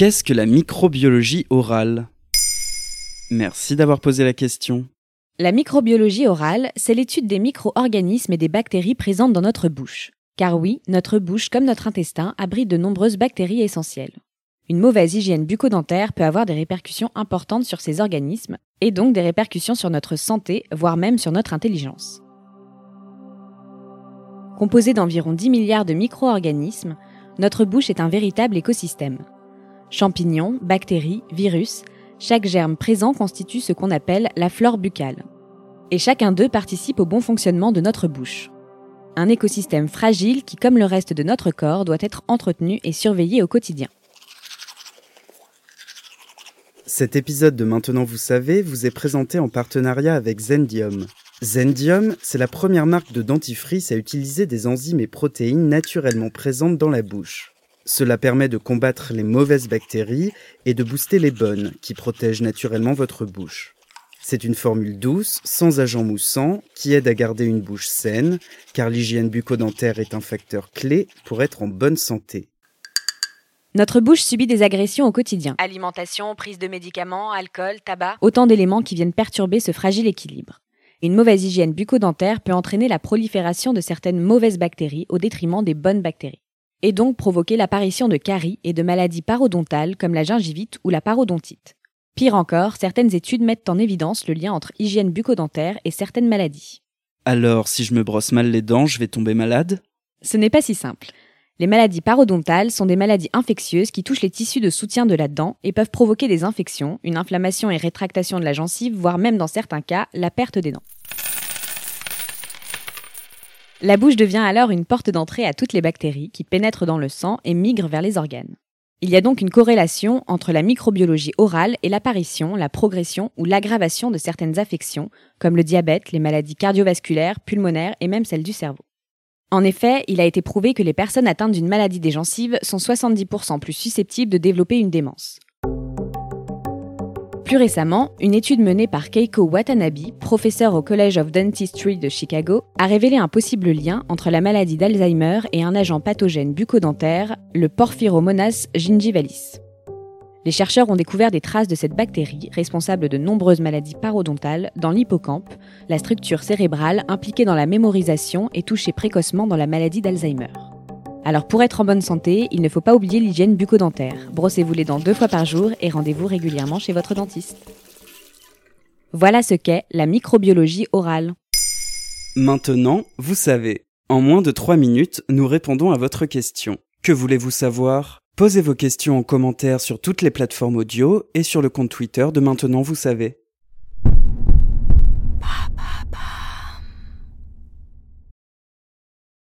Qu'est-ce que la microbiologie orale? Merci d'avoir posé la question. La microbiologie orale, c'est l'étude des micro-organismes et des bactéries présentes dans notre bouche. Car oui, notre bouche comme notre intestin abrite de nombreuses bactéries essentielles. Une mauvaise hygiène bucco-dentaire peut avoir des répercussions importantes sur ces organismes, et donc des répercussions sur notre santé, voire même sur notre intelligence. Composée d'environ 10 milliards de micro-organismes, notre bouche est un véritable écosystème. Champignons, bactéries, virus, chaque germe présent constitue ce qu'on appelle la flore buccale. Et chacun d'eux participe au bon fonctionnement de notre bouche. Un écosystème fragile qui, comme le reste de notre corps, doit être entretenu et surveillé au quotidien. Cet épisode de Maintenant vous savez vous est présenté en partenariat avec Zendium. Zendium, c'est la première marque de dentifrice à utiliser des enzymes et protéines naturellement présentes dans la bouche. Cela permet de combattre les mauvaises bactéries et de booster les bonnes, qui protègent naturellement votre bouche. C'est une formule douce, sans agent moussant, qui aide à garder une bouche saine, car l'hygiène bucco-dentaire est un facteur clé pour être en bonne santé. Notre bouche subit des agressions au quotidien. Alimentation, prise de médicaments, alcool, tabac. Autant d'éléments qui viennent perturber ce fragile équilibre. Une mauvaise hygiène bucco-dentaire peut entraîner la prolifération de certaines mauvaises bactéries au détriment des bonnes bactéries et donc provoquer l'apparition de caries et de maladies parodontales comme la gingivite ou la parodontite. Pire encore, certaines études mettent en évidence le lien entre hygiène bucco-dentaire et certaines maladies. Alors, si je me brosse mal les dents, je vais tomber malade? Ce n'est pas si simple. Les maladies parodontales sont des maladies infectieuses qui touchent les tissus de soutien de la dent et peuvent provoquer des infections, une inflammation et rétractation de la gencive, voire même dans certains cas, la perte des dents. La bouche devient alors une porte d'entrée à toutes les bactéries qui pénètrent dans le sang et migrent vers les organes. Il y a donc une corrélation entre la microbiologie orale et l'apparition, la progression ou l'aggravation de certaines affections, comme le diabète, les maladies cardiovasculaires, pulmonaires et même celles du cerveau. En effet, il a été prouvé que les personnes atteintes d'une maladie des gencives sont 70% plus susceptibles de développer une démence. Plus récemment, une étude menée par Keiko Watanabe, professeur au College of Dentistry de Chicago, a révélé un possible lien entre la maladie d'Alzheimer et un agent pathogène bucco-dentaire, le Porphyromonas gingivalis. Les chercheurs ont découvert des traces de cette bactérie, responsable de nombreuses maladies parodontales, dans l'hippocampe, la structure cérébrale impliquée dans la mémorisation et touchée précocement dans la maladie d'Alzheimer. Alors pour être en bonne santé, il ne faut pas oublier l'hygiène bucco-dentaire. Brossez-vous les dents deux fois par jour et rendez-vous régulièrement chez votre dentiste. Voilà ce qu'est la microbiologie orale. Maintenant, vous savez. En moins de 3 minutes, nous répondons à votre question. Que voulez-vous savoir? Posez vos questions en commentaire sur toutes les plateformes audio et sur le compte Twitter de Maintenant vous savez.